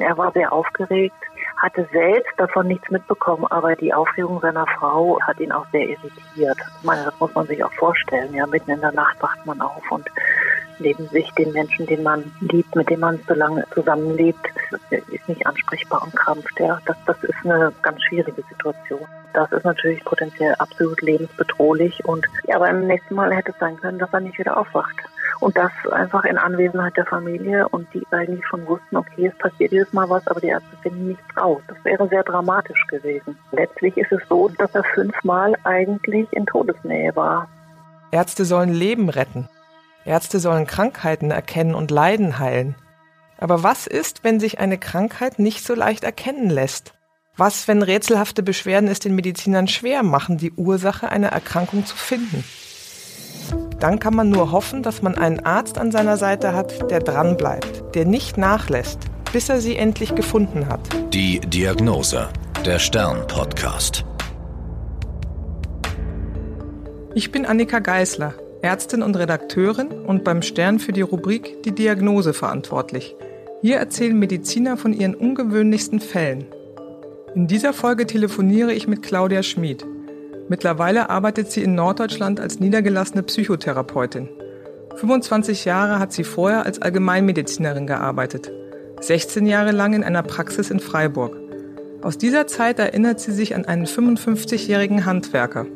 Er war sehr aufgeregt, hatte selbst davon nichts mitbekommen, aber die Aufregung seiner Frau hat ihn auch sehr irritiert. Ich meine, das muss man sich auch vorstellen. Ja, mitten in der Nacht wacht man auf und neben sich den Menschen, den man liebt, mit dem man so lange zusammenlebt, ist nicht ansprechbar und krampft. Ja, das, das ist eine ganz schwierige Situation. Das ist natürlich potenziell absolut lebensbedrohlich und ja, beim nächsten Mal hätte es sein können, dass er nicht wieder aufwacht. Und das einfach in Anwesenheit der Familie und die eigentlich schon wussten, okay, es passiert jedes Mal was, aber die Ärzte finden nichts raus. Das wäre sehr dramatisch gewesen. Letztlich ist es so, dass er fünfmal eigentlich in Todesnähe war. Ärzte sollen Leben retten. Ärzte sollen Krankheiten erkennen und Leiden heilen. Aber was ist, wenn sich eine Krankheit nicht so leicht erkennen lässt? Was, wenn rätselhafte Beschwerden es den Medizinern schwer machen, die Ursache einer Erkrankung zu finden? Dann kann man nur hoffen, dass man einen Arzt an seiner Seite hat, der dranbleibt, der nicht nachlässt, bis er sie endlich gefunden hat. Die Diagnose, der Stern-Podcast. Ich bin Annika Geißler, Ärztin und Redakteurin und beim Stern für die Rubrik Die Diagnose verantwortlich. Hier erzählen Mediziner von ihren ungewöhnlichsten Fällen. In dieser Folge telefoniere ich mit Claudia Schmid. Mittlerweile arbeitet sie in Norddeutschland als niedergelassene Psychotherapeutin. 25 Jahre hat sie vorher als Allgemeinmedizinerin gearbeitet. 16 Jahre lang in einer Praxis in Freiburg. Aus dieser Zeit erinnert sie sich an einen 55-jährigen Handwerker.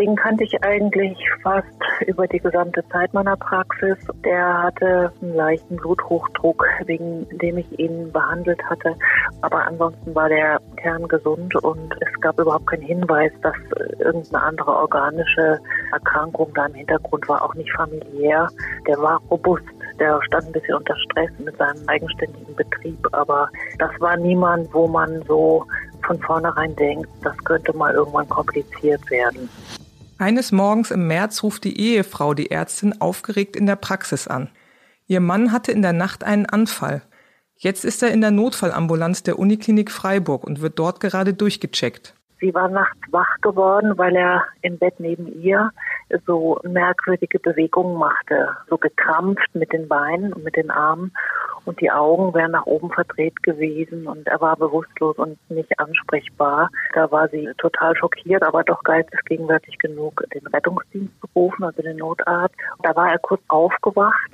Den kannte ich eigentlich fast über die gesamte Zeit meiner Praxis. Der hatte einen leichten Bluthochdruck, wegen dem ich ihn behandelt hatte. Aber ansonsten war der kerngesund und es gab überhaupt keinen Hinweis, dass irgendeine andere organische Erkrankung da im Hintergrund war, auch nicht familiär. Der war robust. Der stand ein bisschen unter Stress mit seinem eigenständigen Betrieb, aber das war niemand, wo man so von vornherein denkt, das könnte mal irgendwann kompliziert werden. Eines Morgens im März ruft die Ehefrau die Ärztin aufgeregt in der Praxis an. Ihr Mann hatte in der Nacht einen Anfall. Jetzt ist er in der Notfallambulanz der Uniklinik Freiburg und wird dort gerade durchgecheckt. Sie war nachts wach geworden, weil er im Bett neben ihr so merkwürdige Bewegungen machte, so gekrampft mit den Beinen und mit den Armen und die Augen wären nach oben verdreht gewesen und er war bewusstlos und nicht ansprechbar. Da war sie total schockiert, aber doch geistesgegenwärtig genug, den Rettungsdienst zu rufen, also den Notarzt. Da war er kurz aufgewacht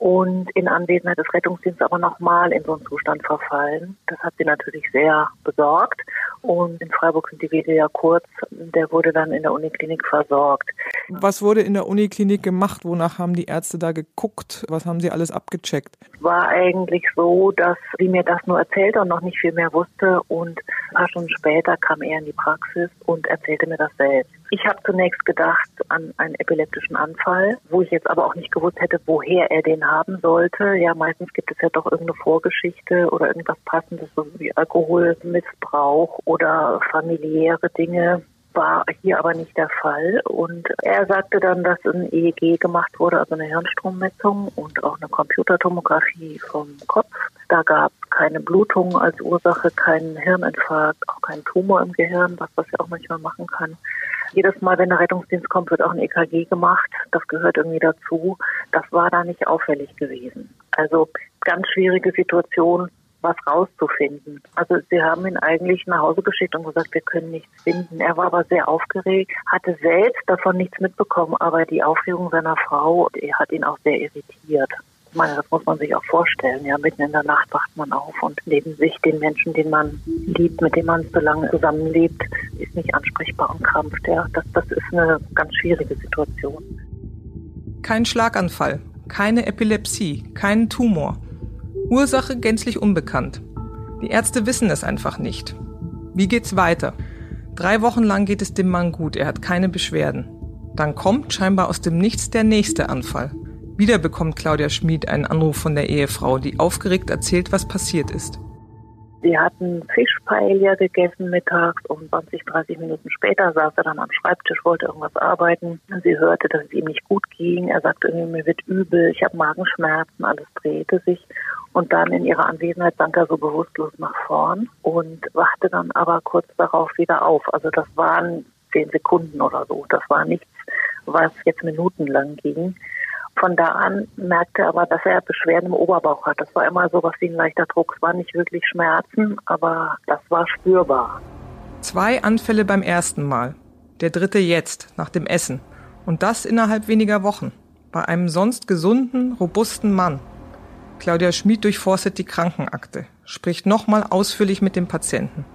und in Anwesenheit des Rettungsdienstes aber nochmal in so einen Zustand verfallen. Das hat sie natürlich sehr besorgt und in Freiburg sind die Wege ja kurz. Der wurde dann in der Uniklinik versorgt. Was wurde in der Uniklinik gemacht? Wonach haben die Ärzte da geguckt? Was haben sie alles abgecheckt? War eigentlich so, dass sie mir das nur erzählte und noch nicht viel mehr wusste. Und ein paar Stunden später kam er in die Praxis und erzählte mir das selbst. Ich habe zunächst gedacht an einen epileptischen Anfall, wo ich jetzt aber auch nicht gewusst hätte, woher er den haben sollte. Ja, meistens gibt es ja doch irgendeine Vorgeschichte oder irgendwas Passendes, so wie Alkoholmissbrauch oder familiäre Dinge war hier aber nicht der Fall. Und er sagte dann, dass ein EEG gemacht wurde, also eine Hirnstrommessung und auch eine Computertomographie vom Kopf. Da gab keine Blutung als Ursache, keinen Hirninfarkt, auch keinen Tumor im Gehirn, was das ja auch manchmal machen kann. Jedes Mal, wenn der Rettungsdienst kommt, wird auch ein EKG gemacht. Das gehört irgendwie dazu. Das war da nicht auffällig gewesen. Also ganz schwierige Situation was rauszufinden. Also sie haben ihn eigentlich nach Hause geschickt und gesagt, wir können nichts finden. Er war aber sehr aufgeregt, hatte selbst davon nichts mitbekommen, aber die Aufregung seiner Frau hat ihn auch sehr irritiert. Ich meine, das muss man sich auch vorstellen. Ja, mitten in der Nacht wacht man auf und neben sich den Menschen, den man liebt, mit dem man so lange zusammenlebt, ist nicht ansprechbar und krampft. Ja, das, das ist eine ganz schwierige Situation. Kein Schlaganfall, keine Epilepsie, kein Tumor. Ursache gänzlich unbekannt. Die Ärzte wissen es einfach nicht. Wie geht's weiter? Drei Wochen lang geht es dem Mann gut, er hat keine Beschwerden. Dann kommt scheinbar aus dem Nichts der nächste Anfall. Wieder bekommt Claudia Schmid einen Anruf von der Ehefrau, die aufgeregt erzählt, was passiert ist. Sie hatten Fischpaella gegessen mittags und 20, 30 Minuten später saß er dann am Schreibtisch, wollte irgendwas arbeiten. Sie hörte, dass es ihm nicht gut ging. Er sagte mir wird übel, ich habe Magenschmerzen, alles drehte sich. Und dann in ihrer Anwesenheit sank er so bewusstlos nach vorn und wachte dann aber kurz darauf wieder auf. Also das waren zehn Sekunden oder so. Das war nichts, was jetzt minutenlang ging. Von da an merkte er aber, dass er Beschwerden im Oberbauch hat. Das war immer so was wie ein leichter Druck. Es war nicht wirklich Schmerzen, aber das war spürbar. Zwei Anfälle beim ersten Mal. Der dritte jetzt, nach dem Essen. Und das innerhalb weniger Wochen. Bei einem sonst gesunden, robusten Mann. Claudia Schmid durchforstet die Krankenakte, spricht nochmal ausführlich mit dem Patienten.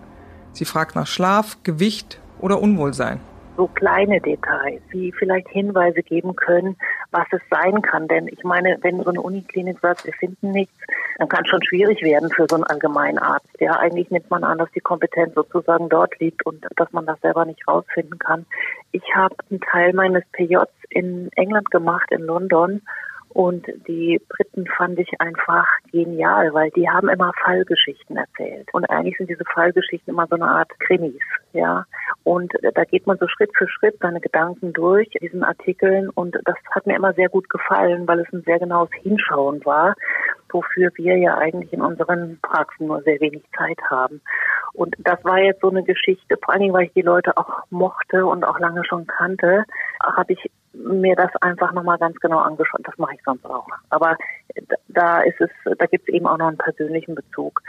Sie fragt nach Schlaf, Gewicht oder Unwohlsein so kleine Details, die vielleicht Hinweise geben können, was es sein kann. Denn ich meine, wenn so eine Uniklinik sagt, wir finden nichts, dann kann es schon schwierig werden für so einen Allgemeinarzt. Ja, eigentlich nimmt man an, dass die Kompetenz sozusagen dort liegt und dass man das selber nicht rausfinden kann. Ich habe einen Teil meines PJs in England gemacht, in London und die Briten fand ich einfach genial, weil die haben immer Fallgeschichten erzählt. Und eigentlich sind diese Fallgeschichten immer so eine Art Krimis, ja. Und da geht man so Schritt für Schritt seine Gedanken durch diesen Artikeln. Und das hat mir immer sehr gut gefallen, weil es ein sehr genaues Hinschauen war, wofür wir ja eigentlich in unseren Praxen nur sehr wenig Zeit haben. Und das war jetzt so eine Geschichte, vor allen Dingen, weil ich die Leute auch mochte und auch lange schon kannte, habe ich mir das einfach nochmal ganz genau angeschaut. Das mache ich sonst auch. Aber da ist es, da gibt es eben auch noch einen persönlichen Bezug.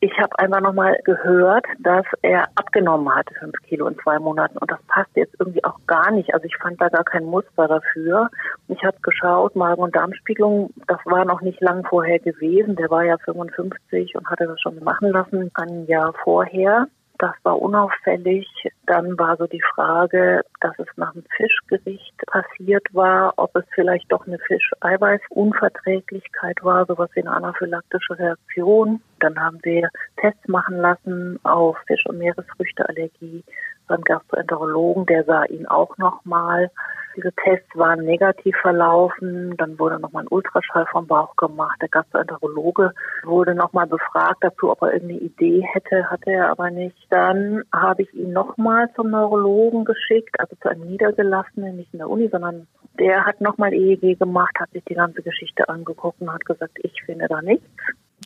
Ich habe einfach nochmal gehört, dass er abgenommen hat, fünf Kilo in zwei Monaten. Und das passt jetzt irgendwie auch gar nicht. Also ich fand da gar kein Muster dafür. Ich habe geschaut, Magen- und Darmspiegelung, das war noch nicht lang vorher gewesen. Der war ja 55 und hatte das schon machen lassen, ein Jahr vorher. Das war unauffällig. Dann war so die Frage, dass es nach einem Fischgericht passiert war, ob es vielleicht doch eine Fischeiweißunverträglichkeit war, sowas wie eine anaphylaktische Reaktion. Dann haben wir Tests machen lassen auf Fisch- und Meeresfrüchteallergie beim Gastroenterologen. Der sah ihn auch nochmal. Diese Tests waren negativ verlaufen. Dann wurde nochmal ein Ultraschall vom Bauch gemacht. Der Gastroenterologe wurde nochmal befragt dazu, ob er irgendeine Idee hätte, hatte er aber nicht. Dann habe ich ihn nochmal zum Neurologen geschickt, also zu einem Niedergelassenen, nicht in der Uni, sondern der hat nochmal EEG gemacht, hat sich die ganze Geschichte angeguckt und hat gesagt, ich finde da nichts.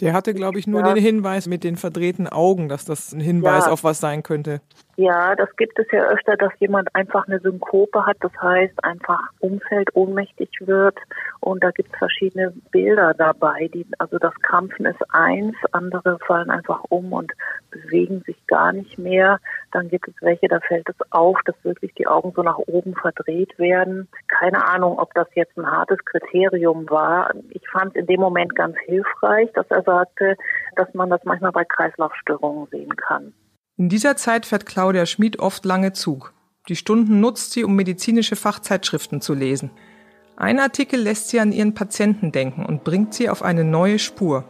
Der hatte, glaube ich, nur ja. den Hinweis mit den verdrehten Augen, dass das ein Hinweis ja. auf was sein könnte. Ja, das gibt es ja öfter, dass jemand einfach eine Synkope hat, das heißt einfach umfällt, ohnmächtig wird und da gibt es verschiedene Bilder dabei. Die, also das Krampfen ist eins, andere fallen einfach um und bewegen sich gar nicht mehr. Dann gibt es welche, da fällt es auf, dass wirklich die Augen so nach oben verdreht werden. Keine Ahnung, ob das jetzt ein hartes Kriterium war. Ich fand es in dem Moment ganz hilfreich, dass er sagte, dass man das manchmal bei Kreislaufstörungen sehen kann. In dieser Zeit fährt Claudia Schmid oft lange Zug. Die Stunden nutzt sie, um medizinische Fachzeitschriften zu lesen. Ein Artikel lässt sie an ihren Patienten denken und bringt sie auf eine neue Spur.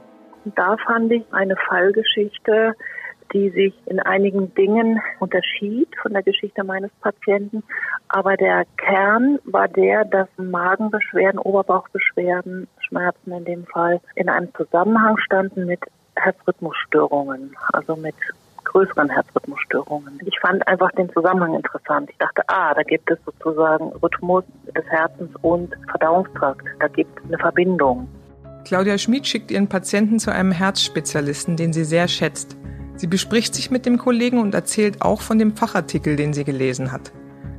Da fand ich eine Fallgeschichte, die sich in einigen Dingen unterschied von der Geschichte meines Patienten. Aber der Kern war der, dass Magenbeschwerden, Oberbauchbeschwerden, Schmerzen in dem Fall, in einem Zusammenhang standen mit Herzrhythmusstörungen, also mit größeren Herzrhythmusstörungen. Ich fand einfach den Zusammenhang interessant. Ich dachte, ah, da gibt es sozusagen Rhythmus des Herzens und Verdauungstrakt. Da gibt es eine Verbindung. Claudia Schmid schickt ihren Patienten zu einem Herzspezialisten, den sie sehr schätzt. Sie bespricht sich mit dem Kollegen und erzählt auch von dem Fachartikel, den sie gelesen hat.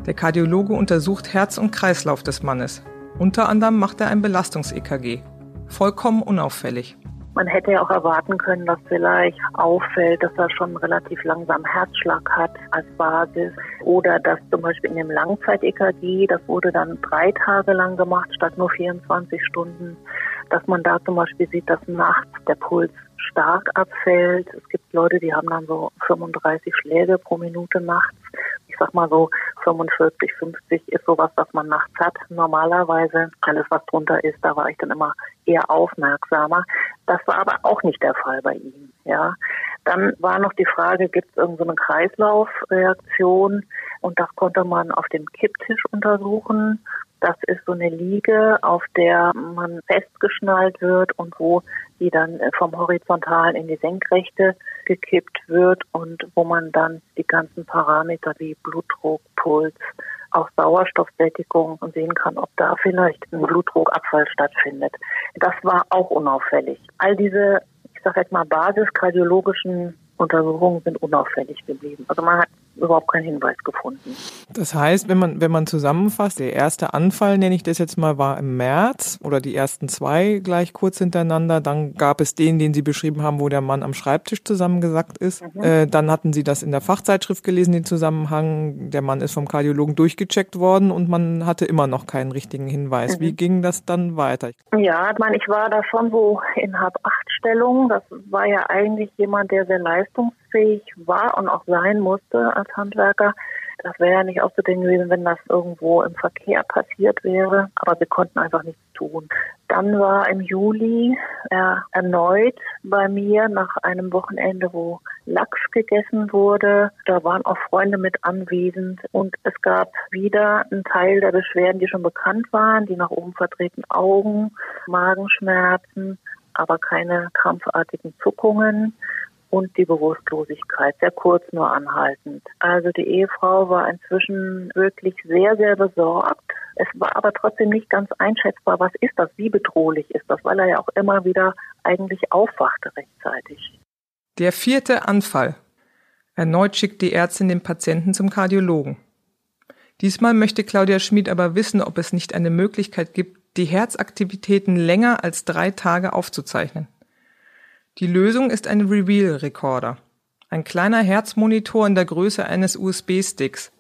Der Kardiologe untersucht Herz und Kreislauf des Mannes. Unter anderem macht er ein Belastungs-EKG. Vollkommen unauffällig. Man hätte ja auch erwarten können, dass vielleicht auffällt, dass er schon relativ langsam Herzschlag hat als Basis oder dass zum Beispiel in dem Langzeit-EKG, das wurde dann drei Tage lang gemacht statt nur 24 Stunden, dass man da zum Beispiel sieht, dass nachts der Puls stark abfällt. Es gibt Leute, die haben dann so 35 Schläge pro Minute nachts. Ich sag mal so 45, 50 ist sowas, was man nachts hat. Normalerweise alles, was drunter ist, da war ich dann immer eher aufmerksamer. Das war aber auch nicht der Fall bei ihm. Ja, dann war noch die Frage, gibt es irgendeine Kreislaufreaktion? Und das konnte man auf dem Kipptisch untersuchen. Das ist so eine Liege, auf der man festgeschnallt wird und wo die dann vom Horizontalen in die Senkrechte gekippt wird und wo man dann die ganzen Parameter wie Blutdruck, Puls, auch Sauerstoffsättigung und sehen kann, ob da vielleicht ein Blutdruckabfall stattfindet. Das war auch unauffällig. All diese, ich sage jetzt mal, basiskardiologischen Untersuchungen sind unauffällig geblieben. Also man hat überhaupt keinen Hinweis gefunden. Das heißt, wenn man, wenn man zusammenfasst, der erste Anfall, nenne ich das jetzt mal, war im März oder die ersten zwei gleich kurz hintereinander. Dann gab es den, den Sie beschrieben haben, wo der Mann am Schreibtisch zusammengesackt ist. Mhm. Äh, dann hatten Sie das in der Fachzeitschrift gelesen, den Zusammenhang. Der Mann ist vom Kardiologen durchgecheckt worden und man hatte immer noch keinen richtigen Hinweis. Mhm. Wie ging das dann weiter? Ja, ich meine, ich war da schon so in Hab-Acht-Stellung. Das war ja eigentlich jemand, der sehr leistungsfähig war und auch sein musste als Handwerker. Das wäre ja nicht auszudingen gewesen, wenn das irgendwo im Verkehr passiert wäre. Aber wir konnten einfach nichts tun. Dann war im Juli er erneut bei mir nach einem Wochenende, wo Lachs gegessen wurde. Da waren auch Freunde mit anwesend und es gab wieder einen Teil der Beschwerden, die schon bekannt waren, die nach oben verdrehten Augen, Magenschmerzen, aber keine krampfartigen Zuckungen und die Bewusstlosigkeit, sehr kurz nur anhaltend. Also die Ehefrau war inzwischen wirklich sehr, sehr besorgt. Es war aber trotzdem nicht ganz einschätzbar, was ist das, wie bedrohlich ist das, weil er ja auch immer wieder eigentlich aufwachte rechtzeitig. Der vierte Anfall. Erneut schickt die Ärztin den Patienten zum Kardiologen. Diesmal möchte Claudia Schmid aber wissen, ob es nicht eine Möglichkeit gibt, die Herzaktivitäten länger als drei Tage aufzuzeichnen. Die Lösung ist ein Reveal-Recorder, ein kleiner Herzmonitor in der Größe eines USB-Sticks,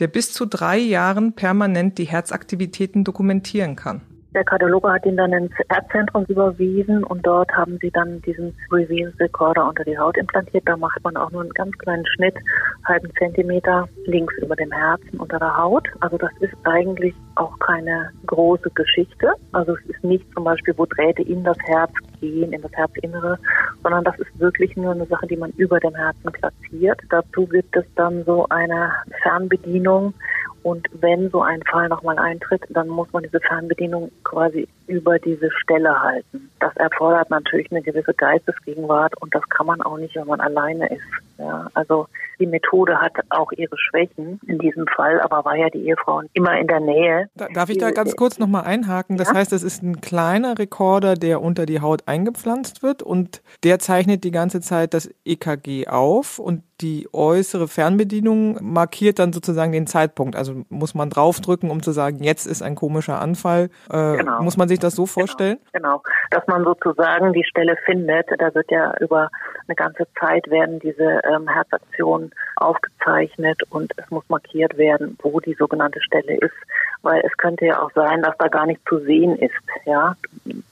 der bis zu drei Jahren permanent die Herzaktivitäten dokumentieren kann. Der Kardiologe hat ihn dann ins Erdzentrum überwiesen und dort haben sie dann diesen Reveal-Recorder unter die Haut implantiert. Da macht man auch nur einen ganz kleinen Schnitt, halben Zentimeter links über dem Herzen unter der Haut. Also das ist eigentlich auch keine große Geschichte. Also es ist nicht zum Beispiel, wo Drähte in das Herz gehen, in das Herzinnere, sondern das ist wirklich nur eine Sache, die man über dem Herzen platziert. Dazu gibt es dann so eine Fernbedienung, und wenn so ein Fall nochmal eintritt, dann muss man diese Fernbedienung quasi über diese Stelle halten. Das erfordert natürlich eine gewisse Geistesgegenwart und das kann man auch nicht, wenn man alleine ist. Ja, also die Methode hat auch ihre Schwächen in diesem Fall, aber war ja die Ehefrau immer in der Nähe. darf ich da ganz kurz nochmal einhaken? Das ja? heißt, es ist ein kleiner Rekorder, der unter die Haut eingepflanzt wird und der zeichnet die ganze Zeit das EKG auf und die äußere Fernbedienung markiert dann sozusagen den Zeitpunkt. Also muss man draufdrücken, um zu sagen, jetzt ist ein komischer Anfall. Äh, genau. Muss man sich das so genau. vorstellen? Genau. genau, dass man sozusagen die Stelle findet. Da wird ja über eine ganze Zeit werden diese ähm, Herzaktionen aufgezeichnet und es muss markiert werden, wo die sogenannte Stelle ist, weil es könnte ja auch sein, dass da gar nichts zu sehen ist. Ja,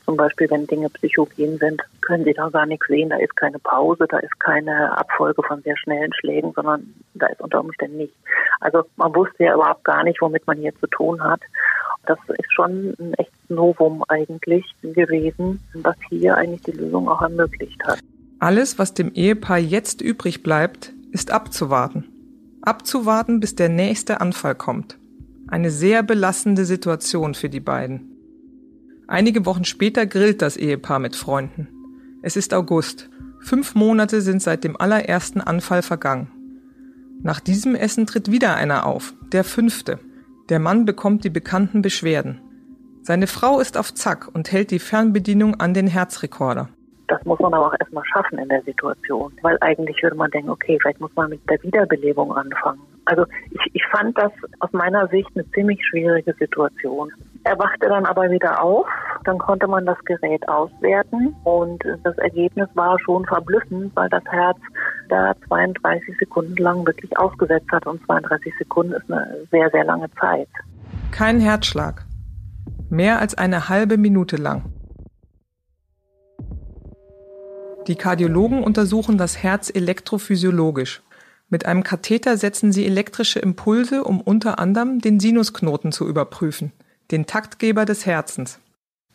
zum Beispiel wenn Dinge psychogen sind, können Sie da gar nichts sehen. Da ist keine Pause, da ist keine Abfolge von sehr schnellen Schlägen, sondern da ist unter Umständen nichts. Also man wusste ja überhaupt gar nicht, womit man hier zu tun hat. Das ist schon ein echtes Novum eigentlich gewesen, was hier eigentlich die Lösung auch ermöglicht hat. Alles, was dem Ehepaar jetzt übrig bleibt, ist abzuwarten. Abzuwarten, bis der nächste Anfall kommt. Eine sehr belastende Situation für die beiden. Einige Wochen später grillt das Ehepaar mit Freunden. Es ist August. Fünf Monate sind seit dem allerersten Anfall vergangen. Nach diesem Essen tritt wieder einer auf, der fünfte. Der Mann bekommt die bekannten Beschwerden. Seine Frau ist auf Zack und hält die Fernbedienung an den Herzrekorder. Das muss man aber auch erstmal schaffen in der Situation, weil eigentlich würde man denken, okay, vielleicht muss man mit der Wiederbelebung anfangen. Also ich, ich fand das aus meiner Sicht eine ziemlich schwierige Situation. Er wachte dann aber wieder auf, dann konnte man das Gerät auswerten und das Ergebnis war schon verblüffend, weil das Herz da 32 Sekunden lang wirklich ausgesetzt hat und 32 Sekunden ist eine sehr, sehr lange Zeit. Kein Herzschlag. Mehr als eine halbe Minute lang. Die Kardiologen untersuchen das Herz elektrophysiologisch. Mit einem Katheter setzen sie elektrische Impulse, um unter anderem den Sinusknoten zu überprüfen, den Taktgeber des Herzens.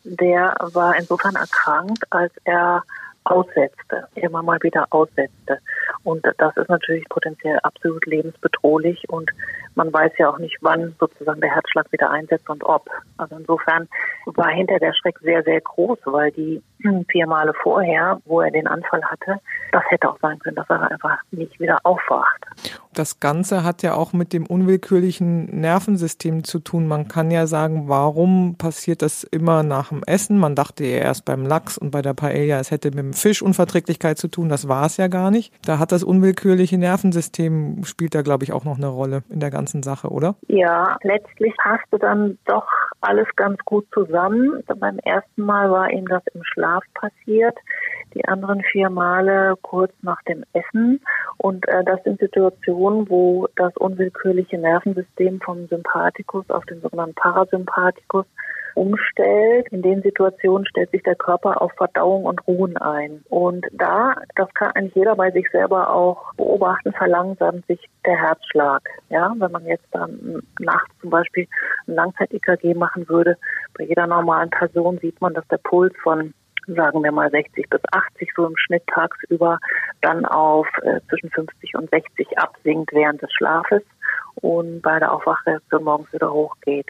Der war insofern erkrankt, als er aussetzte, immer mal wieder aussetzte. Und das ist natürlich potenziell absolut lebensbedrohlich und man weiß ja auch nicht, wann sozusagen der Herzschlag wieder einsetzt und ob. Also insofern war hinter der Schreck sehr, sehr groß, weil die vier Male vorher, wo er den Anfall hatte, das hätte auch sein können, dass er einfach nicht wieder aufwacht. Das Ganze hat ja auch mit dem unwillkürlichen Nervensystem zu tun. Man kann ja sagen, warum passiert das immer nach dem Essen? Man dachte ja erst beim Lachs und bei der Paella, es hätte mit dem Fischunverträglichkeit zu tun. Das war es ja gar nicht. Da hat das unwillkürliche Nervensystem, spielt da glaube ich auch noch eine Rolle in der ganzen Sache, oder? Ja, letztlich passte dann doch alles ganz gut zusammen. Beim ersten Mal war ihm das im Schlaf passiert die anderen vier Male kurz nach dem Essen. Und äh, das sind Situationen, wo das unwillkürliche Nervensystem vom Sympathikus auf den sogenannten Parasympathikus umstellt. In den Situationen stellt sich der Körper auf Verdauung und Ruhen ein. Und da, das kann eigentlich jeder bei sich selber auch beobachten, verlangsamt sich der Herzschlag. Ja, wenn man jetzt dann nachts zum Beispiel ein Langzeit-EKG machen würde, bei jeder normalen Person sieht man, dass der Puls von sagen wir mal 60 bis 80 so im Schnitt tagsüber, dann auf äh, zwischen 50 und 60 absinkt während des Schlafes und bei der Aufwachreaktion morgens wieder hochgeht.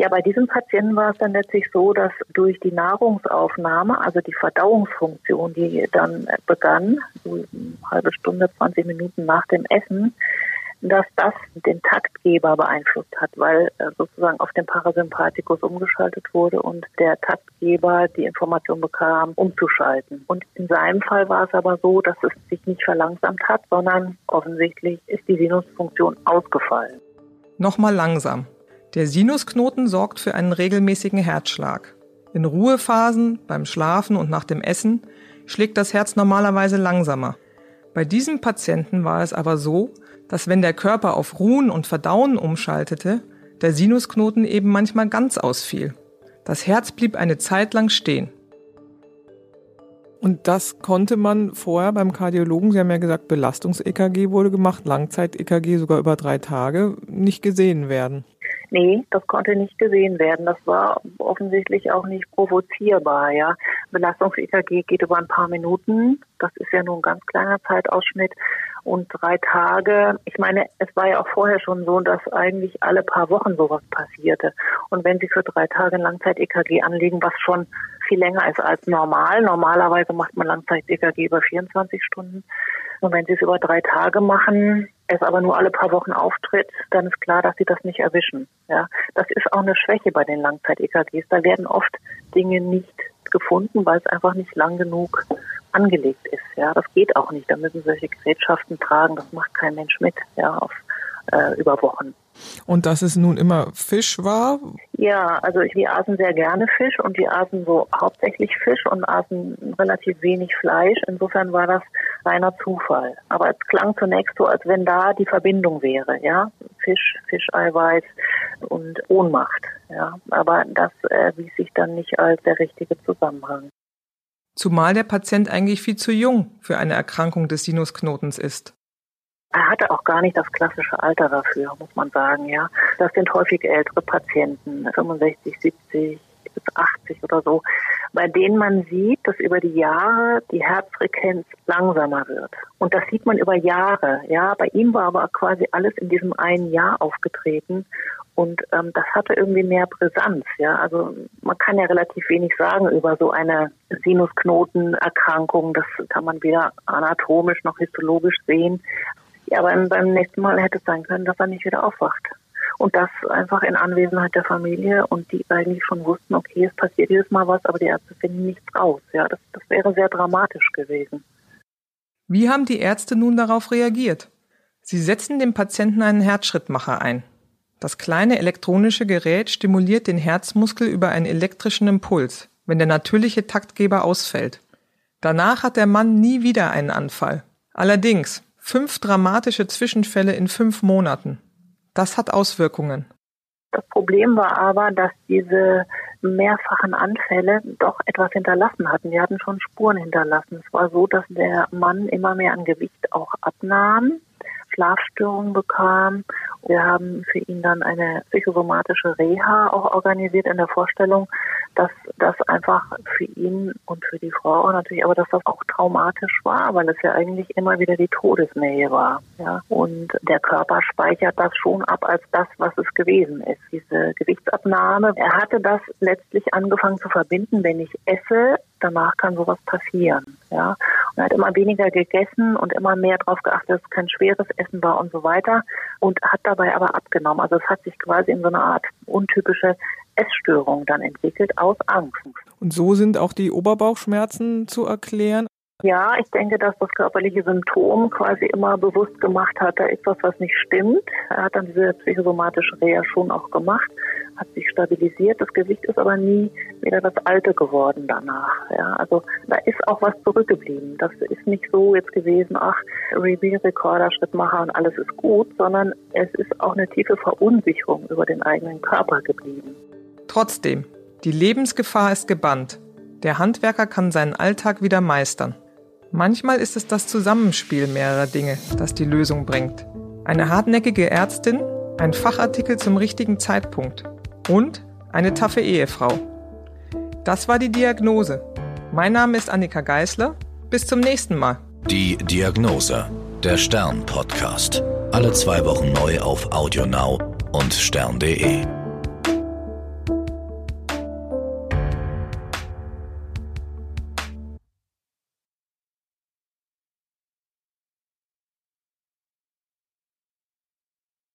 Ja, bei diesem Patienten war es dann letztlich so, dass durch die Nahrungsaufnahme, also die Verdauungsfunktion, die dann begann, so eine halbe Stunde, 20 Minuten nach dem Essen, dass das den Taktgeber beeinflusst hat, weil äh, sozusagen auf den Parasympathikus umgeschaltet wurde und der Taktgeber die Information bekam, umzuschalten. Und in seinem Fall war es aber so, dass es sich nicht verlangsamt hat, sondern offensichtlich ist die Sinusfunktion ausgefallen. Nochmal langsam. Der Sinusknoten sorgt für einen regelmäßigen Herzschlag. In Ruhephasen, beim Schlafen und nach dem Essen schlägt das Herz normalerweise langsamer. Bei diesem Patienten war es aber so, dass wenn der Körper auf Ruhen und Verdauen umschaltete, der Sinusknoten eben manchmal ganz ausfiel. Das Herz blieb eine Zeit lang stehen. Und das konnte man vorher beim Kardiologen, Sie haben ja gesagt, Belastungs-EKG wurde gemacht, Langzeit-EKG sogar über drei Tage, nicht gesehen werden. Nee, das konnte nicht gesehen werden. Das war offensichtlich auch nicht provozierbar, ja. Belastungs-EKG geht über ein paar Minuten. Das ist ja nur ein ganz kleiner Zeitausschnitt. Und drei Tage, ich meine, es war ja auch vorher schon so, dass eigentlich alle paar Wochen sowas passierte. Und wenn Sie für drei Tage Langzeit-EKG anlegen, was schon viel länger ist als normal, normalerweise macht man Langzeit-EKG über 24 Stunden. Und wenn Sie es über drei Tage machen, es aber nur alle paar Wochen auftritt, dann ist klar, dass Sie das nicht erwischen. Ja, das ist auch eine Schwäche bei den Langzeit-EKGs. Da werden oft Dinge nicht gefunden, weil es einfach nicht lang genug angelegt ist. Ja, das geht auch nicht. Da müssen solche Gerätschaften tragen. Das macht kein Mensch mit. Ja, auf äh, über Wochen. Und dass es nun immer Fisch war? Ja, also wir aßen sehr gerne Fisch und wir aßen so hauptsächlich Fisch und aßen relativ wenig Fleisch. Insofern war das reiner Zufall. Aber es klang zunächst so, als wenn da die Verbindung wäre, ja. Fisch, Fischeiweiß und Ohnmacht, ja. Aber das äh, wies sich dann nicht als der richtige Zusammenhang. Zumal der Patient eigentlich viel zu jung für eine Erkrankung des Sinusknotens ist. Er hatte auch gar nicht das klassische Alter dafür, muss man sagen, ja. Das sind häufig ältere Patienten, 65, 70 bis 80 oder so, bei denen man sieht, dass über die Jahre die Herzfrequenz langsamer wird. Und das sieht man über Jahre, ja. Bei ihm war aber quasi alles in diesem einen Jahr aufgetreten. Und ähm, das hatte irgendwie mehr Brisanz, ja. Also man kann ja relativ wenig sagen über so eine Sinusknotenerkrankung. Das kann man weder anatomisch noch histologisch sehen. Ja, aber beim nächsten Mal hätte es sein können, dass er nicht wieder aufwacht. Und das einfach in Anwesenheit der Familie und die eigentlich schon wussten, okay, es passiert jedes Mal was, aber die Ärzte finden nichts raus. Ja, das, das wäre sehr dramatisch gewesen. Wie haben die Ärzte nun darauf reagiert? Sie setzen dem Patienten einen Herzschrittmacher ein. Das kleine elektronische Gerät stimuliert den Herzmuskel über einen elektrischen Impuls, wenn der natürliche Taktgeber ausfällt. Danach hat der Mann nie wieder einen Anfall. Allerdings, Fünf dramatische Zwischenfälle in fünf Monaten. Das hat Auswirkungen. Das Problem war aber, dass diese mehrfachen Anfälle doch etwas hinterlassen hatten. Die hatten schon Spuren hinterlassen. Es war so, dass der Mann immer mehr an Gewicht auch abnahm, Schlafstörungen bekam. Wir haben für ihn dann eine psychosomatische Reha auch organisiert in der Vorstellung, dass das einfach für ihn und für die Frau natürlich, aber dass das auch traumatisch war, weil es ja eigentlich immer wieder die Todesnähe war. Ja. Und der Körper speichert das schon ab als das, was es gewesen ist. Diese Gewichtsabnahme. Er hatte das letztlich angefangen zu verbinden, wenn ich esse, danach kann sowas passieren. Ja. Und er hat immer weniger gegessen und immer mehr darauf geachtet, dass es kein schweres Essen war und so weiter und hat dabei aber abgenommen. Also es hat sich quasi in so eine Art untypische Essstörung dann entwickelt aus Angst. Und so sind auch die Oberbauchschmerzen zu erklären? Ja, ich denke, dass das körperliche Symptom quasi immer bewusst gemacht hat, da ist was, was nicht stimmt. Er hat dann diese psychosomatische Reha schon auch gemacht, hat sich stabilisiert. Das Gewicht ist aber nie wieder das alte geworden danach. Ja, also da ist auch was zurückgeblieben. Das ist nicht so jetzt gewesen, ach, Reveal-Recorder, Schrittmacher und alles ist gut, sondern es ist auch eine tiefe Verunsicherung über den eigenen Körper geblieben. Trotzdem, die Lebensgefahr ist gebannt. Der Handwerker kann seinen Alltag wieder meistern. Manchmal ist es das Zusammenspiel mehrerer Dinge, das die Lösung bringt. Eine hartnäckige Ärztin, ein Fachartikel zum richtigen Zeitpunkt und eine taffe Ehefrau. Das war die Diagnose. Mein Name ist Annika Geißler. Bis zum nächsten Mal. Die Diagnose, der Stern-Podcast. Alle zwei Wochen neu auf AudioNow und stern.de.